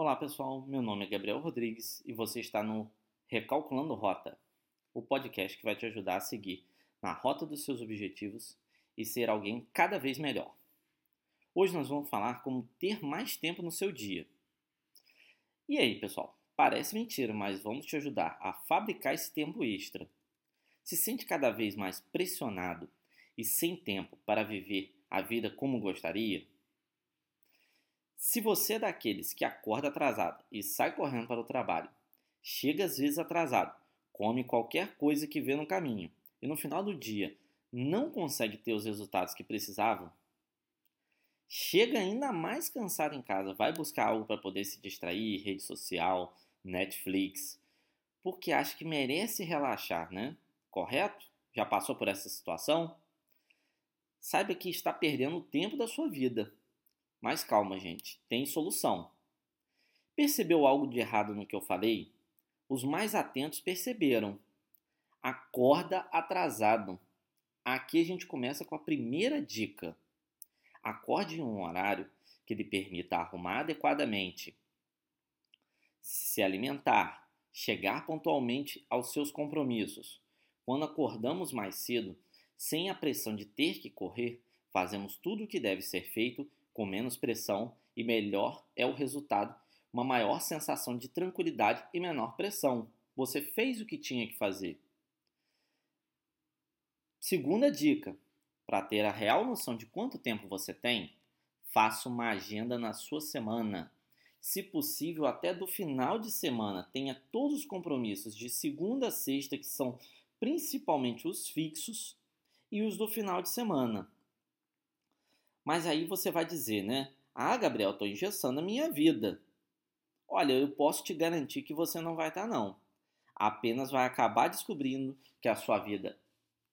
Olá pessoal, meu nome é Gabriel Rodrigues e você está no Recalculando Rota, o podcast que vai te ajudar a seguir na rota dos seus objetivos e ser alguém cada vez melhor. Hoje nós vamos falar como ter mais tempo no seu dia. E aí, pessoal? Parece mentira, mas vamos te ajudar a fabricar esse tempo extra. Se sente cada vez mais pressionado e sem tempo para viver a vida como gostaria? Se você é daqueles que acorda atrasado e sai correndo para o trabalho, chega às vezes atrasado, come qualquer coisa que vê no caminho e no final do dia não consegue ter os resultados que precisava, chega ainda mais cansado em casa, vai buscar algo para poder se distrair, rede social, Netflix, porque acha que merece relaxar, né? Correto? Já passou por essa situação? Saiba que está perdendo o tempo da sua vida. Mas calma, gente, tem solução. Percebeu algo de errado no que eu falei? Os mais atentos perceberam. Acorda atrasado. Aqui a gente começa com a primeira dica. Acorde em um horário que lhe permita arrumar adequadamente, se alimentar, chegar pontualmente aos seus compromissos. Quando acordamos mais cedo, sem a pressão de ter que correr, fazemos tudo o que deve ser feito com menos pressão e melhor é o resultado, uma maior sensação de tranquilidade e menor pressão. Você fez o que tinha que fazer. Segunda dica: para ter a real noção de quanto tempo você tem, faça uma agenda na sua semana. Se possível, até do final de semana, tenha todos os compromissos de segunda a sexta, que são principalmente os fixos, e os do final de semana. Mas aí você vai dizer, né? Ah, Gabriel, estou engessando a minha vida. Olha, eu posso te garantir que você não vai estar, tá, não. Apenas vai acabar descobrindo que a sua vida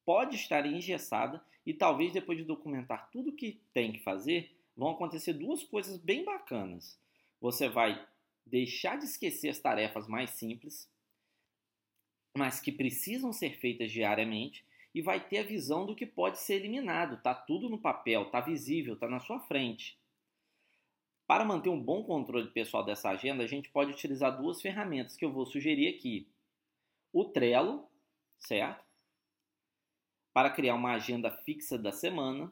pode estar engessada e talvez depois de documentar tudo o que tem que fazer, vão acontecer duas coisas bem bacanas. Você vai deixar de esquecer as tarefas mais simples, mas que precisam ser feitas diariamente e vai ter a visão do que pode ser eliminado. Tá tudo no papel, tá visível, tá na sua frente. Para manter um bom controle pessoal dessa agenda, a gente pode utilizar duas ferramentas que eu vou sugerir aqui. O Trello, certo? Para criar uma agenda fixa da semana.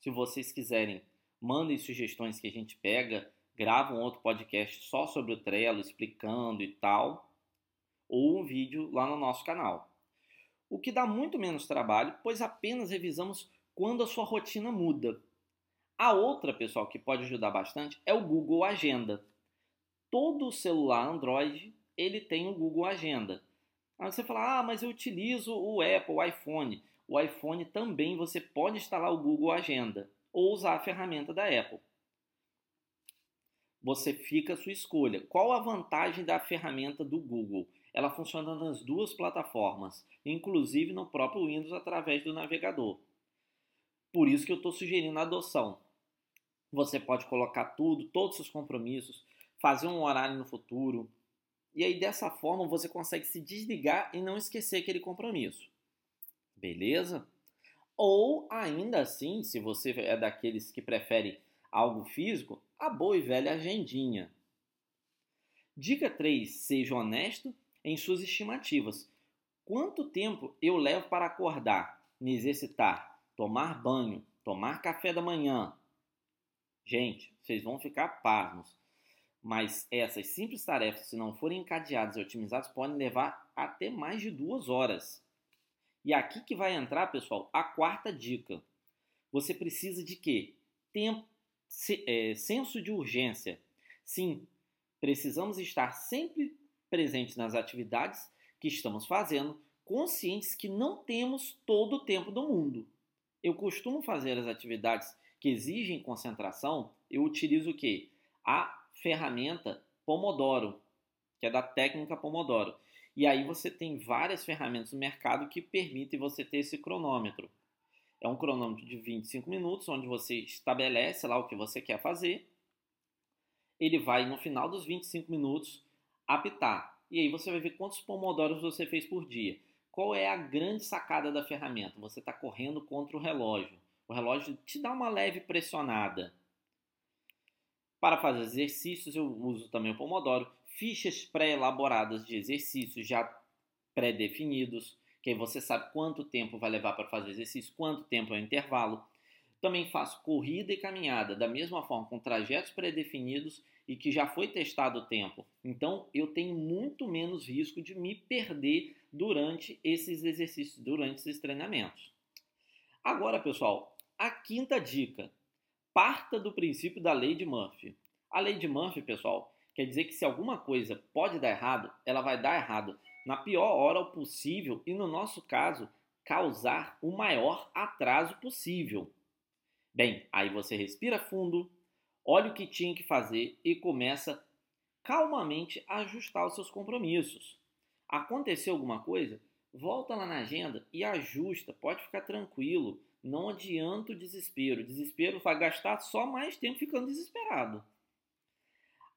Se vocês quiserem, mandem sugestões que a gente pega, grava um outro podcast só sobre o Trello, explicando e tal, ou um vídeo lá no nosso canal o que dá muito menos trabalho, pois apenas revisamos quando a sua rotina muda. A outra, pessoal, que pode ajudar bastante é o Google Agenda. Todo celular Android ele tem o Google Agenda. Aí você fala, ah, mas eu utilizo o Apple, o iPhone. O iPhone também você pode instalar o Google Agenda ou usar a ferramenta da Apple. Você fica a sua escolha. Qual a vantagem da ferramenta do Google? Ela funciona nas duas plataformas, inclusive no próprio Windows através do navegador. Por isso que eu estou sugerindo a adoção. Você pode colocar tudo, todos os compromissos, fazer um horário no futuro, e aí dessa forma você consegue se desligar e não esquecer aquele compromisso. Beleza? Ou ainda assim, se você é daqueles que prefere algo físico, a boa e velha agendinha. Dica 3: seja honesto em suas estimativas. Quanto tempo eu levo para acordar, me exercitar, tomar banho, tomar café da manhã? Gente, vocês vão ficar pasmos. Mas essas simples tarefas, se não forem encadeadas e otimizadas, podem levar até mais de duas horas. E aqui que vai entrar, pessoal, a quarta dica. Você precisa de quê? Tempo, é, senso de urgência. Sim, precisamos estar sempre presentes nas atividades que estamos fazendo, conscientes que não temos todo o tempo do mundo. Eu costumo fazer as atividades que exigem concentração, eu utilizo o que? A ferramenta Pomodoro, que é da técnica Pomodoro. E aí você tem várias ferramentas no mercado que permitem você ter esse cronômetro. É um cronômetro de 25 minutos, onde você estabelece lá o que você quer fazer. Ele vai, no final dos 25 minutos, apitar. E aí você vai ver quantos pomodoros você fez por dia. Qual é a grande sacada da ferramenta? Você está correndo contra o relógio. O relógio te dá uma leve pressionada. Para fazer exercícios, eu uso também o Pomodoro, fichas pré-elaboradas de exercícios já pré-definidos, que aí você sabe quanto tempo vai levar para fazer exercício, quanto tempo é o intervalo. Também faço corrida e caminhada, da mesma forma, com trajetos pré-definidos e que já foi testado o tempo. Então, eu tenho muito menos risco de me perder durante esses exercícios, durante esses treinamentos. Agora, pessoal, a quinta dica. Parta do princípio da lei de Murphy. A lei de Murphy, pessoal, quer dizer que se alguma coisa pode dar errado, ela vai dar errado na pior hora possível e, no nosso caso, causar o maior atraso possível. Bem, aí você respira fundo, olha o que tinha que fazer e começa calmamente a ajustar os seus compromissos. Aconteceu alguma coisa? Volta lá na agenda e ajusta, pode ficar tranquilo. Não adianta o desespero. Desespero vai gastar só mais tempo ficando desesperado.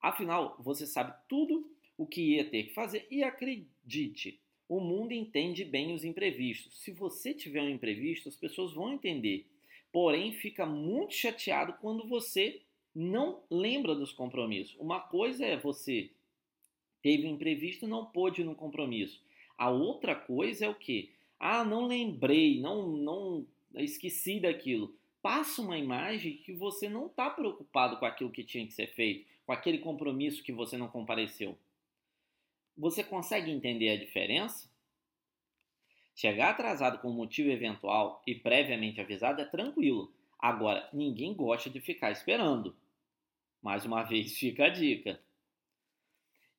Afinal, você sabe tudo o que ia ter que fazer e acredite, o mundo entende bem os imprevistos. Se você tiver um imprevisto, as pessoas vão entender. Porém, fica muito chateado quando você não lembra dos compromissos. Uma coisa é você teve um imprevisto não pôde ir no compromisso. A outra coisa é o que? Ah, não lembrei, não, não esqueci daquilo. Passa uma imagem que você não está preocupado com aquilo que tinha que ser feito, com aquele compromisso que você não compareceu. Você consegue entender a diferença? Chegar atrasado com motivo eventual e previamente avisado é tranquilo. Agora, ninguém gosta de ficar esperando. Mais uma vez, fica a dica.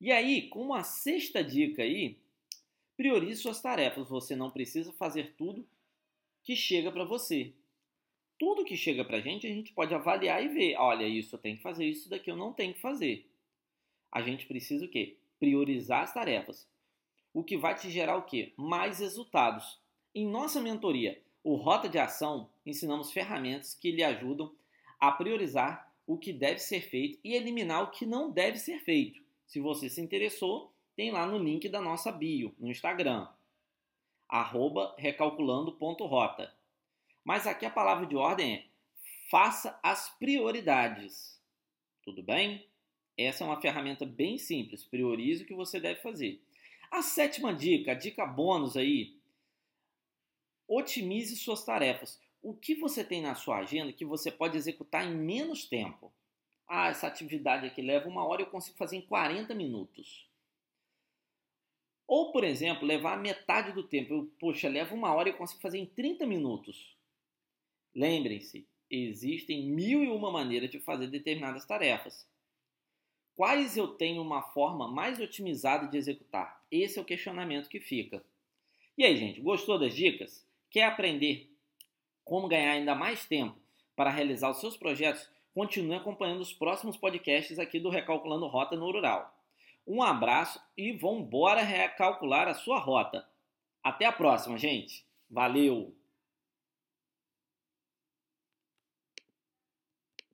E aí, com uma sexta dica aí, priorize suas tarefas. Você não precisa fazer tudo que chega para você. Tudo que chega para a gente, a gente pode avaliar e ver. Olha, isso eu tenho que fazer, isso daqui eu não tenho que fazer. A gente precisa o quê? Priorizar as tarefas. O que vai te gerar o quê? Mais resultados. Em nossa mentoria, o Rota de Ação, ensinamos ferramentas que lhe ajudam a priorizar o que deve ser feito e eliminar o que não deve ser feito. Se você se interessou, tem lá no link da nossa bio no Instagram, recalculando.rota. Mas aqui a palavra de ordem é faça as prioridades. Tudo bem? Essa é uma ferramenta bem simples. Priorize o que você deve fazer. A sétima dica, a dica bônus aí, otimize suas tarefas. O que você tem na sua agenda que você pode executar em menos tempo? Ah, essa atividade aqui leva uma hora eu consigo fazer em 40 minutos. Ou, por exemplo, levar metade do tempo. Eu, poxa, leva uma hora e eu consigo fazer em 30 minutos. Lembrem-se, existem mil e uma maneiras de fazer determinadas tarefas. Quais eu tenho uma forma mais otimizada de executar? Esse é o questionamento que fica. E aí, gente, gostou das dicas? Quer aprender como ganhar ainda mais tempo para realizar os seus projetos? Continue acompanhando os próximos podcasts aqui do Recalculando Rota no Rural. Um abraço e vamos embora recalcular a sua rota. Até a próxima, gente. Valeu!